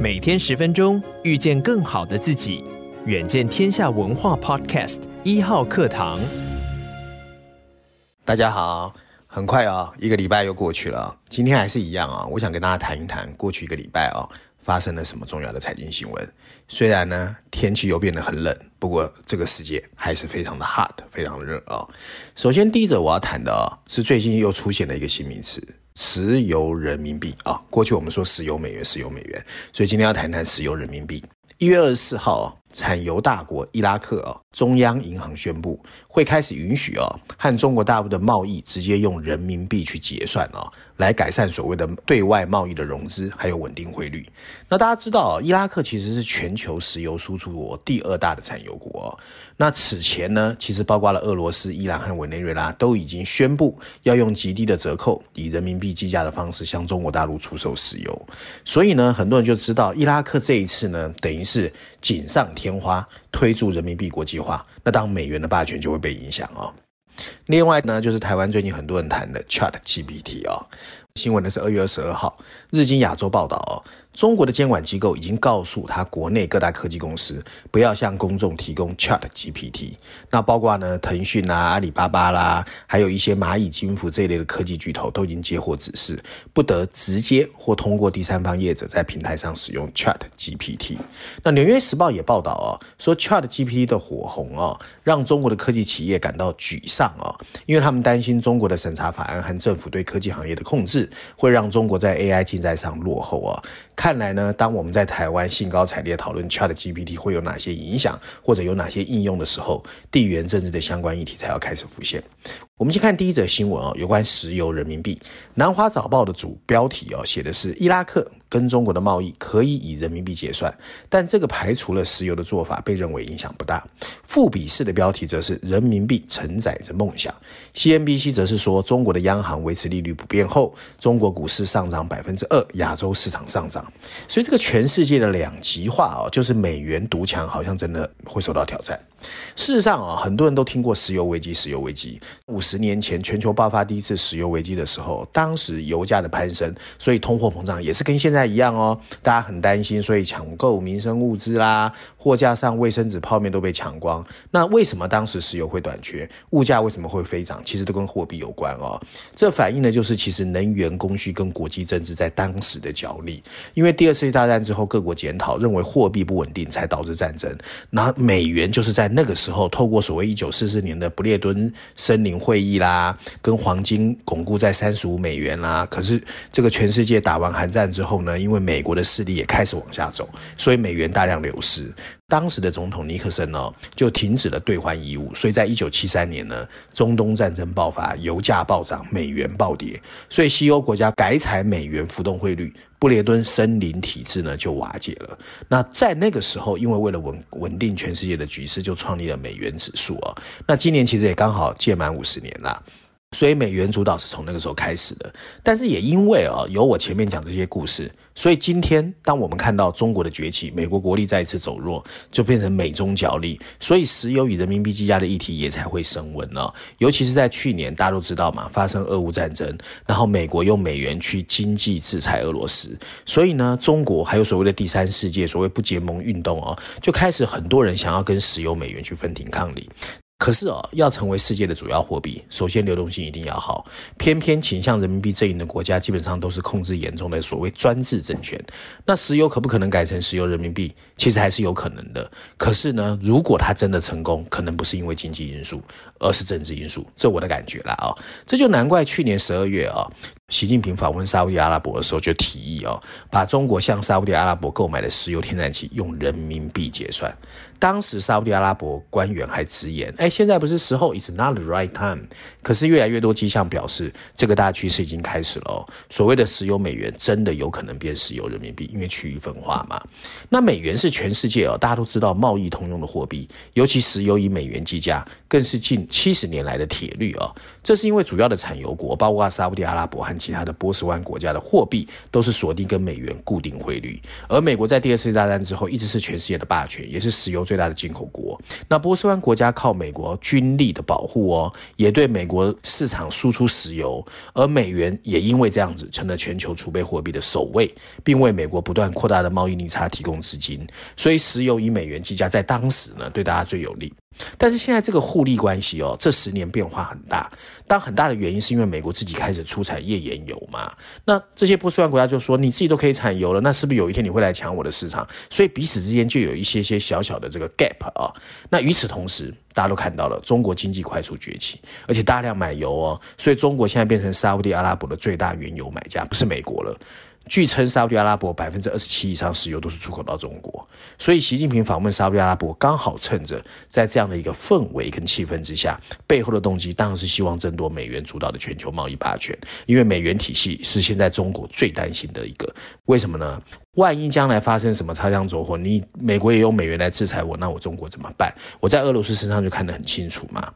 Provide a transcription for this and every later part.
每天十分钟，遇见更好的自己。远见天下文化 Podcast 一号课堂。大家好，很快啊、一个礼拜又过去了。今天还是一样啊、我想跟大家谈一谈过去一个礼拜啊、哦，发生了什么重要的财经新闻。虽然呢，天气又变得很冷，不过这个世界还是非常的 hot，非常的热啊、哦。首先，第一则我要谈的啊、是最近又出现了一个新名词。石油人民币啊，过去我们说石油美元，石油美元，所以今天要谈谈石油人民币。一月二十四号，产油大国伊拉克啊，中央银行宣布会开始允许啊，和中国大陆的贸易直接用人民币去结算啊。来改善所谓的对外贸易的融资，还有稳定汇率。那大家知道，伊拉克其实是全球石油输出国第二大的产油国。那此前呢，其实包括了俄罗斯、伊朗和委内瑞拉都已经宣布要用极低的折扣，以人民币计价的方式向中国大陆出售石油。所以呢，很多人就知道，伊拉克这一次呢，等于是锦上天花，推出人民币国际化。那当美元的霸权就会被影响哦。另外呢，就是台湾最近很多人谈的 Chat GPT 哦。新闻呢是二月二十二号，日经亚洲报道哦。中国的监管机构已经告诉他国内各大科技公司，不要向公众提供 Chat GPT。那包括呢，腾讯啊、阿里巴巴啦，还有一些蚂蚁金服这一类的科技巨头，都已经接获指示，不得直接或通过第三方业者在平台上使用 Chat GPT。那纽约时报也报道哦，说 Chat GPT 的火红哦，让中国的科技企业感到沮丧哦，因为他们担心中国的审查法案和政府对科技行业的控制，会让中国在 AI 竞赛上落后啊。看来呢，当我们在台湾兴高采烈讨论 ChatGPT 会有哪些影响，或者有哪些应用的时候，地缘政治的相关议题才要开始浮现。我们先看第一则新闻啊，有关石油人民币。南华早报的主标题哦，写的是伊拉克跟中国的贸易可以以人民币结算，但这个排除了石油的做法被认为影响不大。富比士的标题则是人民币承载着梦想。CNBC 则是说，中国的央行维持利率不变后，中国股市上涨百分之二，亚洲市场上涨。所以这个全世界的两极化哦，就是美元独强，好像真的会受到挑战。事实上啊，很多人都听过石油危机。石油危机，五十年前全球爆发第一次石油危机的时候，当时油价的攀升，所以通货膨胀也是跟现在一样哦。大家很担心，所以抢购民生物资啦，货架上卫生纸、泡面都被抢光。那为什么当时石油会短缺？物价为什么会飞涨？其实都跟货币有关哦。这反映的就是其实能源供需跟国际政治在当时的角力。因为第二次大战之后，各国检讨认为货币不稳定，才导致战争。那美元就是在那个时候，透过所谓一九四四年的不列颠森林会议啦，跟黄金巩固在三十五美元啦。可是这个全世界打完寒战之后呢，因为美国的势力也开始往下走，所以美元大量流失。当时的总统尼克森呢，就停止了兑换义务。所以在一九七三年呢，中东战争爆发，油价暴涨，美元暴跌，所以西欧国家改采美元浮动汇率，布列顿森林体制呢就瓦解了。那在那个时候，因为为了稳稳定全世界的局势，就创立了美元指数啊。那今年其实也刚好届满五十年了。所以美元主导是从那个时候开始的，但是也因为啊有我前面讲这些故事，所以今天当我们看到中国的崛起，美国国力再一次走弱，就变成美中角力，所以石油与人民币计价的议题也才会升温了。尤其是在去年，大家都知道嘛，发生俄乌战争，然后美国用美元去经济制裁俄罗斯，所以呢，中国还有所谓的第三世界，所谓不结盟运动啊，就开始很多人想要跟石油美元去分庭抗礼。可是哦，要成为世界的主要货币，首先流动性一定要好。偏偏倾向人民币阵营的国家，基本上都是控制严重的所谓专制政权。那石油可不可能改成石油人民币？其实还是有可能的。可是呢，如果它真的成功，可能不是因为经济因素，而是政治因素。这我的感觉啦啊，这就难怪去年十二月啊。习近平访问沙乌地阿拉伯的时候，就提议哦，把中国向沙乌地阿拉伯购买的石油天然气用人民币结算。当时沙乌地阿拉伯官员还直言：“哎，现在不是时候，It's not the right time。”可是越来越多迹象表示，这个大趋势已经开始了哦。所谓的石油美元真的有可能变石油人民币，因为区域分化嘛。那美元是全世界哦，大家都知道贸易通用的货币，尤其石油以美元计价，更是近七十年来的铁律哦。这是因为主要的产油国，包括沙乌地阿拉伯和其他的波斯湾国家的货币都是锁定跟美元固定汇率，而美国在第二次大战之后一直是全世界的霸权，也是石油最大的进口国。那波斯湾国家靠美国军力的保护哦，也对美国市场输出石油，而美元也因为这样子成了全球储备货币的首位，并为美国不断扩大的贸易逆差提供资金。所以石油以美元计价，在当时呢，对大家最有利。但是现在这个互利关系哦，这十年变化很大。当很大的原因是因为美国自己开始出产页岩油嘛。那这些波斯湾国家就说，你自己都可以产油了，那是不是有一天你会来抢我的市场？所以彼此之间就有一些些小小的这个 gap 啊。那与此同时，大家都看到了中国经济快速崛起，而且大量买油哦，所以中国现在变成沙乌地阿拉伯的最大原油买家，不是美国了。据称，沙乌地阿拉伯百分之二十七以上石油都是出口到中国，所以习近平访问沙乌地阿拉伯，刚好趁着在这样的一个氛围跟气氛之下，背后的动机当然是希望争夺美元主导的全球贸易霸权，因为美元体系是现在中国最担心的一个。为什么呢？万一将来发生什么擦枪走火，你美国也用美元来制裁我，那我中国怎么办？我在俄罗斯身上就看得很清楚嘛。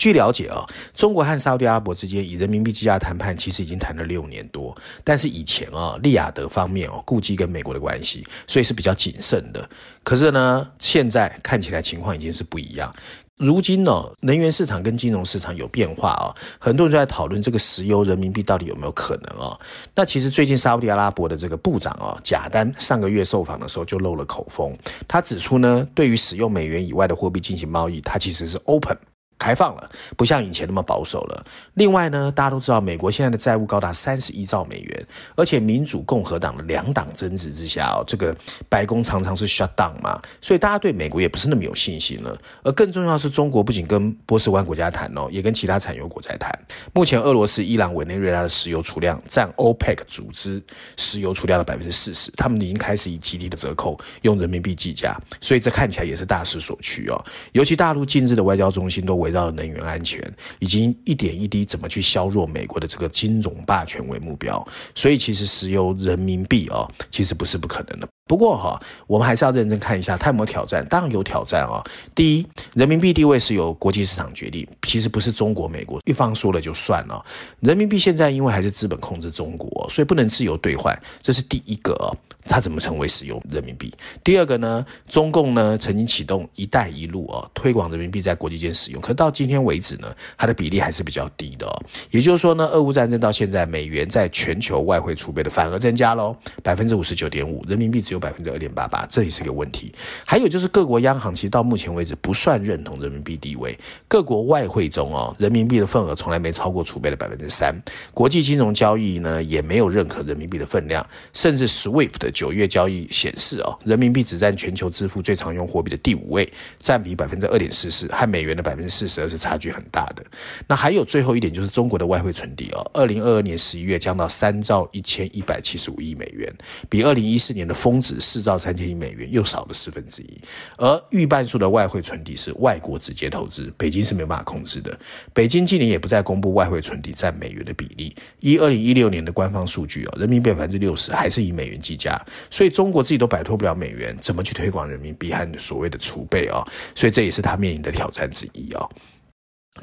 据了解啊，中国和沙乌地阿拉伯之间以人民币计价谈判，其实已经谈了六年多。但是以前啊，利雅得方面哦，顾及跟美国的关系，所以是比较谨慎的。可是呢，现在看起来情况已经是不一样。如今呢，能源市场跟金融市场有变化啊，很多人就在讨论这个石油人民币到底有没有可能啊？那其实最近沙乌地阿拉伯的这个部长啊，贾丹上个月受访的时候就露了口风，他指出呢，对于使用美元以外的货币进行贸易，它其实是 open。开放了，不像以前那么保守了。另外呢，大家都知道，美国现在的债务高达三十一兆美元，而且民主共和党的两党争执之下哦，这个白宫常常是 shut down 嘛，所以大家对美国也不是那么有信心了。而更重要的是，中国不仅跟波斯湾国家谈哦，也跟其他产油国在谈。目前，俄罗斯、伊朗、委内瑞拉的石油储量占 OPEC 组织石油储量的百分之四十，他们已经开始以极低的折扣用人民币计价，所以这看起来也是大势所趋哦。尤其大陆近日的外交中心都为围绕能源安全，以及一点一滴怎么去削弱美国的这个金融霸权为目标，所以其实石油人民币哦，其实不是不可能的。不过哈，我们还是要认真看一下它有没有挑战。当然有挑战啊。第一，人民币地位是由国际市场决定，其实不是中国、美国一方说了就算了。人民币现在因为还是资本控制中国，所以不能自由兑换，这是第一个。哦它怎么成为使用人民币？第二个呢，中共呢曾经启动“一带一路”啊，推广人民币在国际间使用，可到今天为止呢，它的比例还是比较低的哦。也就是说呢，俄乌战争到现在，美元在全球外汇储备的反而增加喽，百分之五十九点五，人民币只有。百分之二点八八，这也是个问题。还有就是各国央行其实到目前为止不算认同人民币地位。各国外汇中哦，人民币的份额从来没超过储备的百分之三。国际金融交易呢也没有认可人民币的分量。甚至 SWIFT 的九月交易显示哦，人民币只占全球支付最常用货币的第五位，占比百分之二点四四，和美元的百分之四十二是差距很大的。那还有最后一点就是中国的外汇存底哦，二零二二年十一月降到三兆一千一百七十五亿美元，比二零一四年的峰值。四兆三千亿美元又少了四分之一，而预半数的外汇存底是外国直接投资，北京是没有办法控制的。北京今年也不再公布外汇存底占美元的比例。以二零一六年的官方数据哦，人民币百分之六十还是以美元计价，所以中国自己都摆脱不了美元，怎么去推广人民币和所谓的储备啊？所以这也是他面临的挑战之一哦。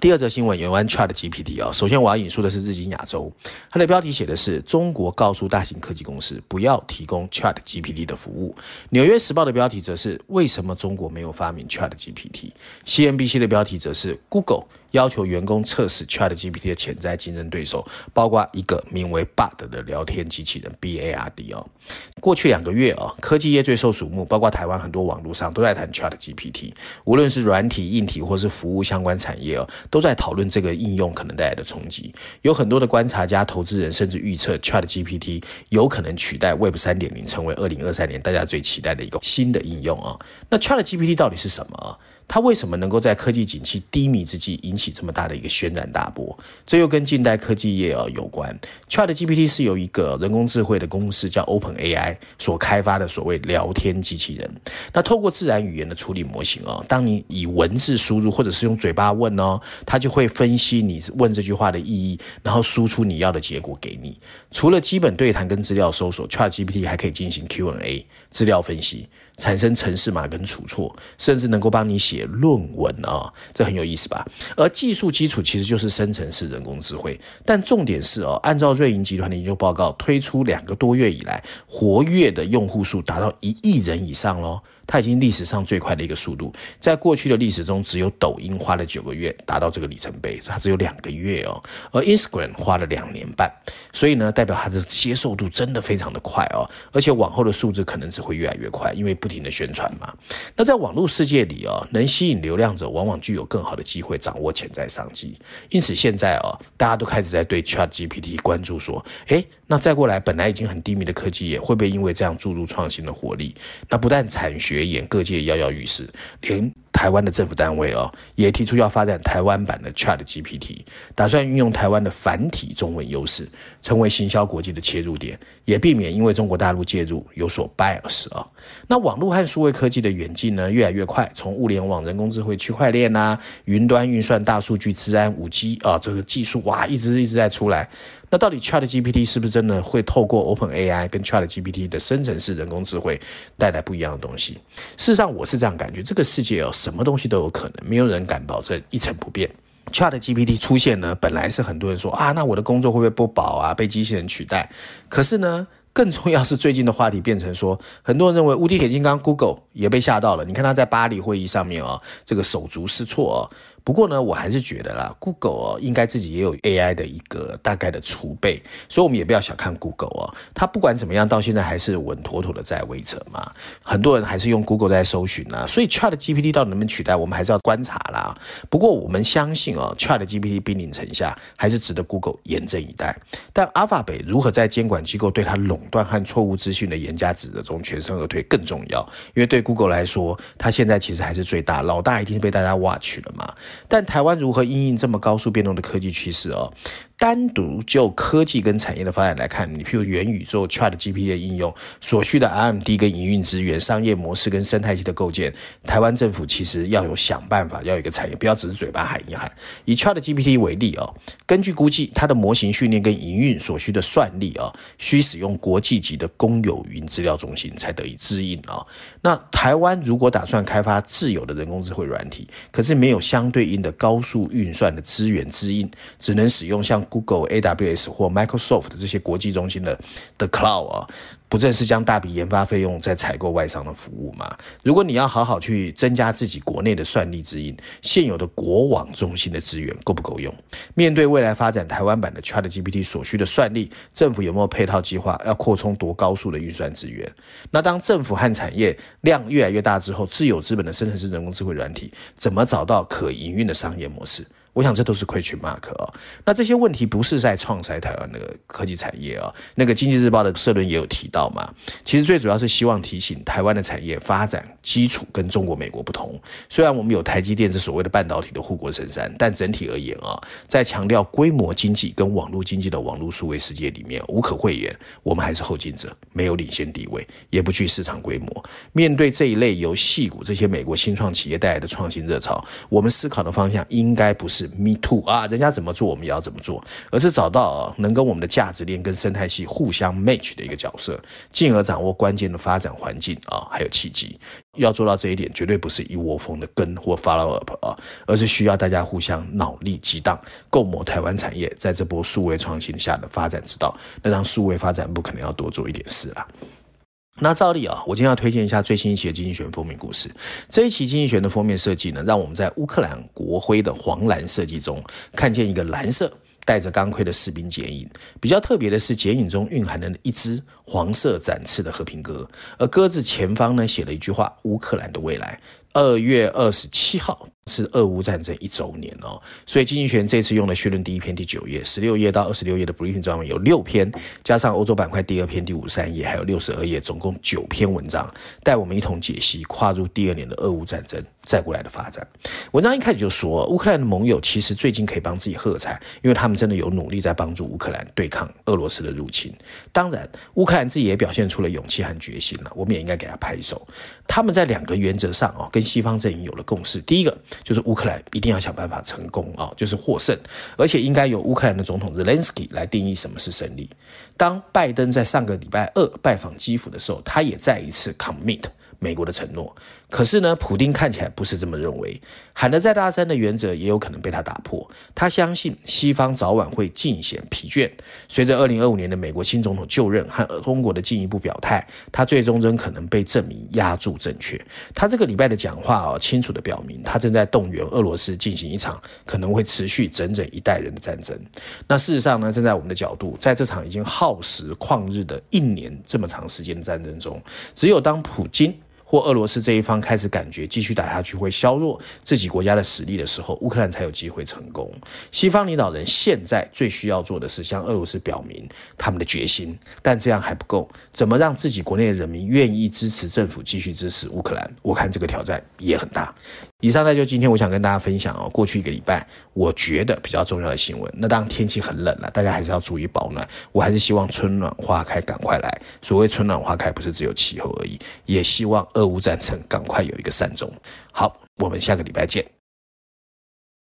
第二则新闻有关 ChatGPT 啊，首先我要引述的是日经亚洲，它的标题写的是中国告诉大型科技公司不要提供 ChatGPT 的服务。纽约时报的标题则是为什么中国没有发明 ChatGPT？CNBC 的标题则是 Google。要求员工测试 ChatGPT 的潜在竞争对手，包括一个名为 Bard 的聊天机器人 Bard 哦。过去两个月啊，科技业最受瞩目，包括台湾很多网络上都在谈 ChatGPT，无论是软体、硬体或是服务相关产业哦，都在讨论这个应用可能带来的冲击。有很多的观察家、投资人甚至预测 ChatGPT 有可能取代 Web 三点零，成为二零二三年大家最期待的一个新的应用啊。那 ChatGPT 到底是什么？它为什么能够在科技景气低迷之际引起这么大的一个轩然大波？这又跟近代科技业啊有关。ChatGPT 是由一个人工智慧的公司叫 OpenAI 所开发的所谓聊天机器人。那透过自然语言的处理模型哦，当你以文字输入或者是用嘴巴问哦，它就会分析你问这句话的意义，然后输出你要的结果给你。除了基本对谈跟资料搜索，ChatGPT 还可以进行 Q&A、资料分析。产生程式码跟出错，甚至能够帮你写论文啊，这很有意思吧？而技术基础其实就是生成式人工智慧，但重点是哦，按照瑞银集团的研究报告，推出两个多月以来，活跃的用户数达到一亿人以上喽。它已经历史上最快的一个速度。在过去的历史中，只有抖音花了九个月达到这个里程碑，它只有两个月哦。而 Instagram 花了两年半，所以呢，代表它的接受度真的非常的快哦。而且往后的数字可能只会越来越快，因为不停的宣传嘛。那在网络世界里哦，能吸引流量者，往往具有更好的机会掌握潜在商机。因此现在哦，大家都开始在对 ChatGPT 关注，说，诶，那再过来本来已经很低迷的科技业，会不会因为这样注入创新的活力？那不但产学研各界跃跃欲试，连台湾的政府单位哦，也提出要发展台湾版的 ChatGPT，打算运用台湾的繁体中文优势，成为行销国际的切入点，也避免因为中国大陆介入有所 bias 啊。那网络和数位科技的演进呢，越来越快，从物联网、人工智慧、区块链呐、云端运算、大数据、治安、五 G 啊，这个技术哇，一直一直在出来。那到底 ChatGPT 是不是真的会透过 OpenAI 跟 ChatGPT 的生成式人工智慧带来不一样的东西？事实上，我是这样感觉，这个世界哦，什么东西都有可能，没有人敢保证一成不变。ChatGPT 出现呢，本来是很多人说啊，那我的工作会不会不保啊，被机器人取代？可是呢，更重要是最近的话题变成说，很多人认为无敌铁金刚 Google 也被吓到了。你看他在巴黎会议上面哦，这个手足失措哦。不过呢，我还是觉得啦，Google 哦，应该自己也有 AI 的一个大概的储备，所以我们也不要小看 Google 哦。它不管怎么样，到现在还是稳妥妥的在位着嘛。很多人还是用 Google 在搜寻啊，所以 ChatGPT 到底能不能取代，我们还是要观察啦。不过我们相信哦，ChatGPT 兵临城下，还是值得 Google 严阵以待。但 Alphabet 如何在监管机构对它垄断和错误资讯的严加指责中全身而退更重要，因为对 Google 来说，它现在其实还是最大，老大一定被大家 watch 了嘛。但台湾如何应应这么高速变动的科技趋势哦？单独就科技跟产业的发展来看，你譬如元宇宙、ChatGPT 的应用所需的 RMD 跟营运资源、商业模式跟生态系的构建，台湾政府其实要有想办法，要有一个产业，不要只是嘴巴喊一喊。以 ChatGPT 为例哦，根据估计，它的模型训练跟营运所需的算力哦，需使用国际级的公有云资料中心才得以支应哦。那台湾如果打算开发自有的人工智慧软体，可是没有相对应的高速运算的资源支应，只能使用像 Google、AWS 或 Microsoft 的这些国际中心的的 Cloud 啊，不正是将大笔研发费用在采购外商的服务吗？如果你要好好去增加自己国内的算力资源，现有的国网中心的资源够不够用？面对未来发展台湾版的 ChatGPT 所需的算力，政府有没有配套计划要扩充多高速的运算资源？那当政府和产业量越来越大之后，自有资本的生成式人工智慧软体怎么找到可营运的商业模式？我想这都是 question mark 哦。那这些问题不是在创塞台湾的科技产业啊。那个经济日报的社论也有提到嘛。其实最主要是希望提醒台湾的产业发展基础跟中国、美国不同。虽然我们有台积电这所谓的半导体的护国神山，但整体而言啊，在强调规模经济跟网络经济的网络数位世界里面，无可讳言，我们还是后进者，没有领先地位，也不具市场规模。面对这一类由矽谷这些美国新创企业带来的创新热潮，我们思考的方向应该不是。Me too 啊，人家怎么做，我们也要怎么做，而是找到，能跟我们的价值链跟生态系互相 match 的一个角色，进而掌握关键的发展环境啊，还有契机。要做到这一点，绝对不是一窝蜂的跟或 follow up 啊，而是需要大家互相脑力激荡，共谋台湾产业在这波数位创新下的发展之道。那让数位发展部可能要多做一点事啦。那照例啊，我今天要推荐一下最新一期的《经济学》封面故事。这一期《经济学》的封面设计呢，让我们在乌克兰国徽的黄蓝设计中，看见一个蓝色带着钢盔的士兵剪影。比较特别的是，剪影中蕴含了一只黄色展翅的和平鸽，而鸽子前方呢，写了一句话：“乌克兰的未来。”二月二十七号。是俄乌战争一周年哦，所以经济学这次用了序论第一篇第九页，十六页到二十六页的 briefing 专文有六篇，加上欧洲板块第二篇第五十三页，还有六十二页，总共九篇文章，带我们一同解析跨入第二年的俄乌战争再过来的发展。文章一开始就说，乌克兰的盟友其实最近可以帮自己喝彩，因为他们真的有努力在帮助乌克兰对抗俄罗斯的入侵。当然，乌克兰自己也表现出了勇气和决心了，我们也应该给他拍手。他们在两个原则上哦，跟西方阵营有了共识。第一个。就是乌克兰一定要想办法成功啊，就是获胜，而且应该由乌克兰的总统泽连斯基来定义什么是胜利。当拜登在上个礼拜二拜访基辅的时候，他也再一次 commit 美国的承诺。可是呢，普丁看起来不是这么认为，喊得再大声的原则也有可能被他打破。他相信西方早晚会尽显疲倦。随着二零二五年的美国新总统就任和中国的进一步表态，他最终真可能被证明压住正确。他这个礼拜的讲话啊，清楚地表明他正在动员俄罗斯进行一场可能会持续整整一代人的战争。那事实上呢，站在我们的角度，在这场已经耗时旷日的一年这么长时间的战争中，只有当普京。或俄罗斯这一方开始感觉继续打下去会削弱自己国家的实力的时候，乌克兰才有机会成功。西方领导人现在最需要做的是向俄罗斯表明他们的决心，但这样还不够。怎么让自己国内的人民愿意支持政府继续支持乌克兰？我看这个挑战也很大。以上呢，就今天我想跟大家分享哦，过去一个礼拜我觉得比较重要的新闻。那当然天气很冷了，大家还是要注意保暖。我还是希望春暖花开赶快来。所谓春暖花开，不是只有气候而已，也希望俄乌战争赶快有一个善终。好，我们下个礼拜见。